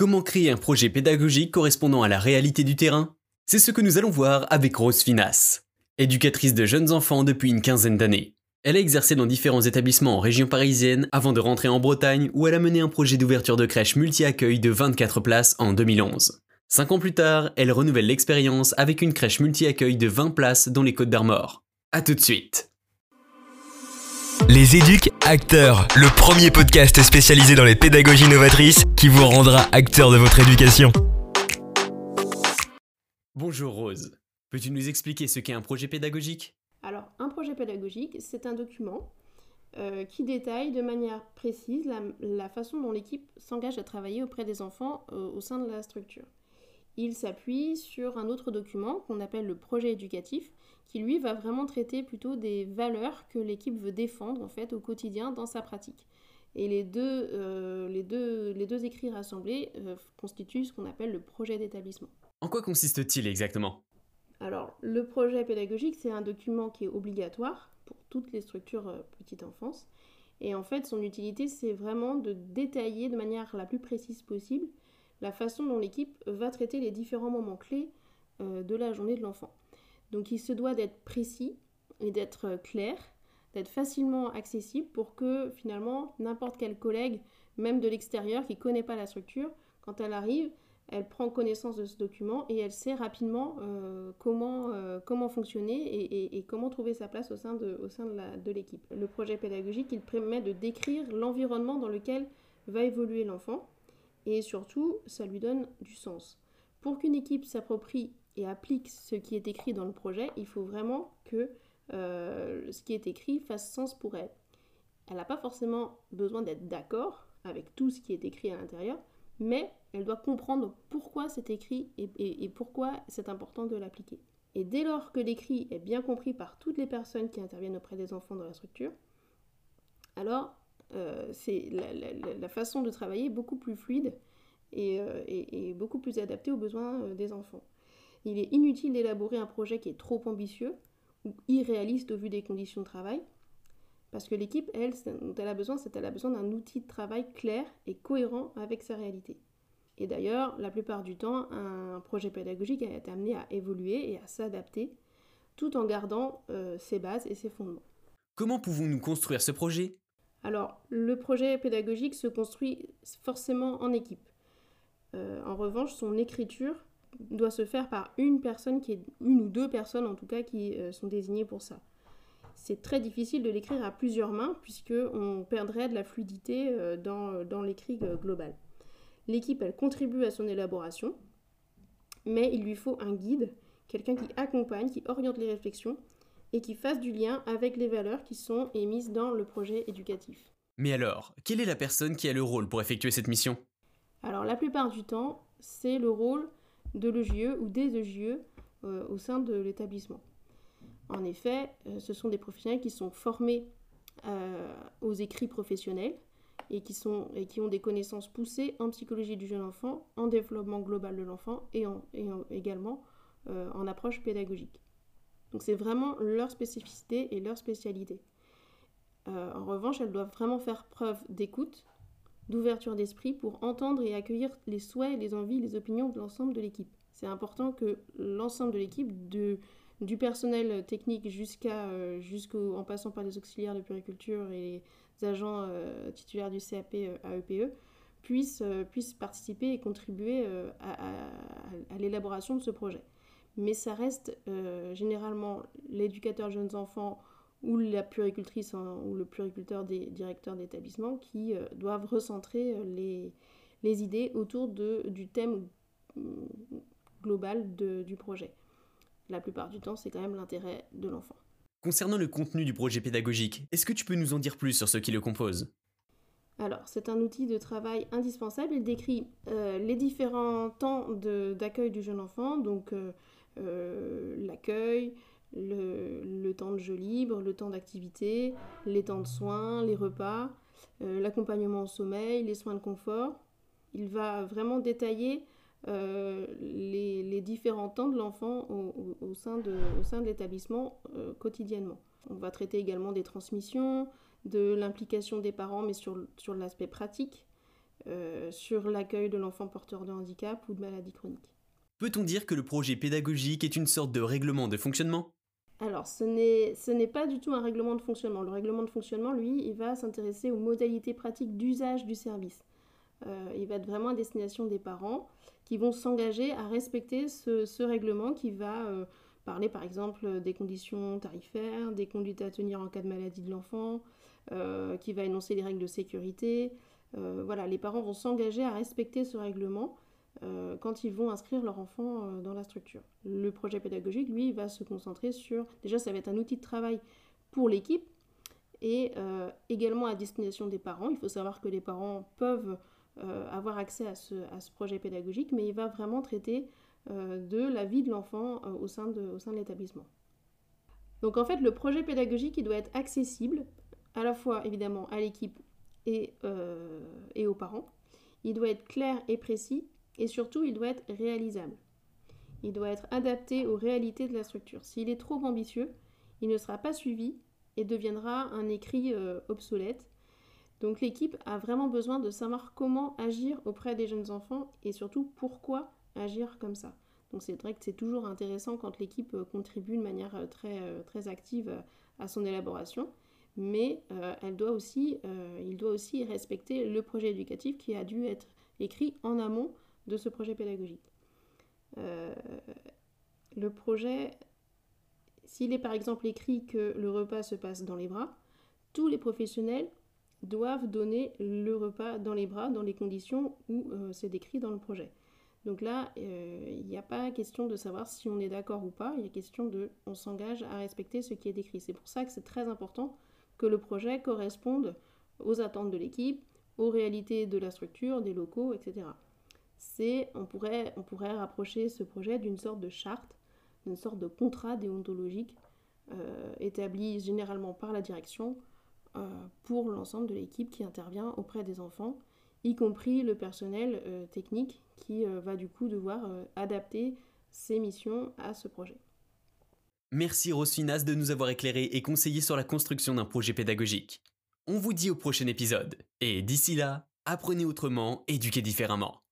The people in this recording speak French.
Comment créer un projet pédagogique correspondant à la réalité du terrain? C'est ce que nous allons voir avec Rose Finas, éducatrice de jeunes enfants depuis une quinzaine d'années. Elle a exercé dans différents établissements en région parisienne avant de rentrer en Bretagne où elle a mené un projet d'ouverture de crèche multi-accueil de 24 places en 2011. Cinq ans plus tard, elle renouvelle l'expérience avec une crèche multi-accueil de 20 places dans les Côtes d'Armor. A tout de suite les éduques acteurs, le premier podcast spécialisé dans les pédagogies novatrices qui vous rendra acteur de votre éducation. Bonjour Rose, peux-tu nous expliquer ce qu'est un projet pédagogique? Alors, un projet pédagogique, c'est un document euh, qui détaille de manière précise la, façon dont l'équipe s'engage à travailler auprès des enfants euh, au sein de la structure. Il s'appuie sur un autre document qu'on appelle le projet éducatif, qui lui va vraiment traiter plutôt des valeurs que l'équipe veut défendre en fait au quotidien dans sa pratique. Et les deux, euh, les deux, les deux écrits rassemblés euh, constituent ce qu'on appelle le projet d'établissement. En quoi consiste-t-il exactement? Alors, le projet pédagogique, c'est un document qui est obligatoire pour toutes les structures euh, petite enfance. Et en fait, son utilité, c'est vraiment de détailler de manière la plus précise possible la façon dont l'équipe va traiter les différents moments clés de la journée de l'enfant. Donc il se doit d'être précis et d'être euh, clair, d'être facilement accessible pour que finalement n'importe quel collègue, même de l'extérieur qui ne connaît pas la structure, quand elle arrive, elle prend connaissance de ce document et elle sait rapidement euh, comment, euh, comment fonctionner et, comment trouver sa place au sein de, au sein de l'équipe. Le projet pédagogique, il permet de décrire l'environnement dans lequel va évoluer l'enfant et surtout, ça lui donne du sens. Pour qu'une équipe s'approprie et applique ce qui est écrit dans le projet, il faut vraiment que euh, ce qui est écrit fasse sens pour elle. Elle n'a pas forcément besoin d'être d'accord avec tout ce qui est écrit à l'intérieur, mais elle doit comprendre pourquoi c'est écrit et, pourquoi c'est important de l'appliquer. Et dès lors que l'écrit est bien compris par toutes les personnes qui interviennent auprès des enfants dans la structure, alors c'est la, façon de travailler beaucoup plus fluide et, euh, beaucoup plus adaptée aux besoins des enfants. Il est inutile d'élaborer un projet qui est trop ambitieux ou irréaliste au vu des conditions de travail, parce que l'équipe, elle, dont elle a besoin, c'est qu'elle a besoin d'un outil de travail clair et cohérent avec sa réalité. Et d'ailleurs, la plupart du temps, un projet pédagogique est amené à évoluer et à s'adapter, tout en gardant euh, ses bases et ses fondements. Comment pouvons-nous construire ce projet? Alors, le projet pédagogique se construit forcément en équipe. Euh, en revanche, son écriture doit se faire par une personne, qui est, une ou deux personnes en tout cas, qui euh, sont désignées pour ça. C'est très difficile de l'écrire à plusieurs mains, puisqu'on perdrait de la fluidité euh, dans, l'écrit global. L'équipe, elle contribue à son élaboration, mais il lui faut un guide, quelqu'un qui accompagne, qui oriente les réflexions et qui fasse du lien avec les valeurs qui sont émises dans le projet éducatif. Mais alors, quelle est la personne qui a le rôle pour effectuer cette mission? Alors la plupart du temps, c'est le rôle de l'EGE ou des EGE euh, au sein de l'établissement. En effet, euh, ce sont des professionnels qui sont formés euh, aux écrits professionnels et qui, sont, et qui ont des connaissances poussées en psychologie du jeune enfant, en développement global de l'enfant et, en, également en approche pédagogique. Donc c'est vraiment leur spécificité et leur spécialité. en revanche, elles doivent vraiment faire preuve d'écoute, d'ouverture d'esprit pour entendre et accueillir les souhaits, les envies, les opinions de l'ensemble de l'équipe. C'est important que l'ensemble de l'équipe, du personnel technique euh, en passant par les auxiliaires de puriculture et les agents euh, titulaires du CAP AEPE, euh, puissent, puissent participer et contribuer à, l'élaboration de ce projet. Mais ça reste généralement l'éducateur jeunes enfants ou la puricultrice ou le puriculteur des directeurs d'établissement qui euh, doivent recentrer euh, les, les, idées autour de, du thème mm, global de, du projet. La plupart du temps, c'est quand même l'intérêt de l'enfant. Concernant le contenu du projet pédagogique, est-ce que tu peux nous en dire plus sur ce qui le compose? Alors, c'est un outil de travail indispensable. Il décrit euh, les différents temps d'accueil du jeune enfant, donc l'accueil, le, temps de jeu libre, le temps d'activité, les temps de soins, les repas, euh, l'accompagnement au sommeil, les soins de confort. Il va vraiment détailler euh, les, différents temps de l'enfant au, sein de, l'établissement euh, quotidiennement. On va traiter également des transmissions, de l'implication des parents, mais sur l'aspect pratique, sur l'accueil de l'enfant porteur de handicap ou de maladie chronique. Peut-on dire que le projet pédagogique est une sorte de règlement de fonctionnement? Alors, ce n'est pas du tout un règlement de fonctionnement. Le règlement de fonctionnement, lui, il va s'intéresser aux modalités pratiques d'usage du service. Euh, il va être vraiment à destination des parents qui vont s'engager à respecter ce, règlement qui va euh, parler par exemple des conditions tarifaires, des conduites à tenir en cas de maladie de l'enfant, euh, qui va énoncer les règles de sécurité. voilà, les parents vont s'engager à respecter ce règlement quand ils vont inscrire leur enfant dans la structure. Le projet pédagogique, lui, va se concentrer sur, déjà ça va être un outil de travail pour l'équipe et également à destination des parents. Il faut savoir que les parents peuvent euh, avoir accès à ce, projet pédagogique, mais il va vraiment traiter euh, de la vie de l'enfant euh, au sein de, l'établissement. Donc en fait, le projet pédagogique, il doit être accessible à la fois évidemment à l'équipe et aux parents. Il doit être clair et précis et surtout, il doit être réalisable. Il doit être adapté aux réalités de la structure. S'il est trop ambitieux, il ne sera pas suivi et deviendra un écrit obsolète donc l'équipe a vraiment besoin de savoir comment agir auprès des jeunes enfants et surtout pourquoi agir comme ça. Donc c'est vrai que c'est toujours intéressant quand l'équipe euh, contribue de manière euh, très, euh, très active à son élaboration, mais elle doit aussi, il doit aussi respecter le projet éducatif qui a dû être écrit en amont de ce projet pédagogique. le projet, s'il est par exemple écrit que le repas se passe dans les bras, tous les professionnels doivent donner le repas dans les bras dans les conditions où euh, c'est décrit dans le projet. Donc là, euh, il n'y a pas question de savoir si on est d'accord ou pas, il y a question de on s'engage à respecter ce qui est décrit. C'est pour ça que c'est très important que le projet corresponde aux attentes de l'équipe, aux réalités de la structure, des locaux, etc. C'est, on pourrait, on pourrait rapprocher ce projet d'une sorte de charte, d'une sorte de contrat déontologique euh, établi généralement par la direction euh, pour l'ensemble de l'équipe qui intervient auprès des enfants, y compris le personnel euh, technique qui va du coup devoir adapter ses missions à ce projet. Merci Rosfinas de nous avoir éclairé et conseillé sur la construction d'un projet pédagogique. On vous dit au prochain épisode, et d'ici là, apprenez autrement, éduquez différemment.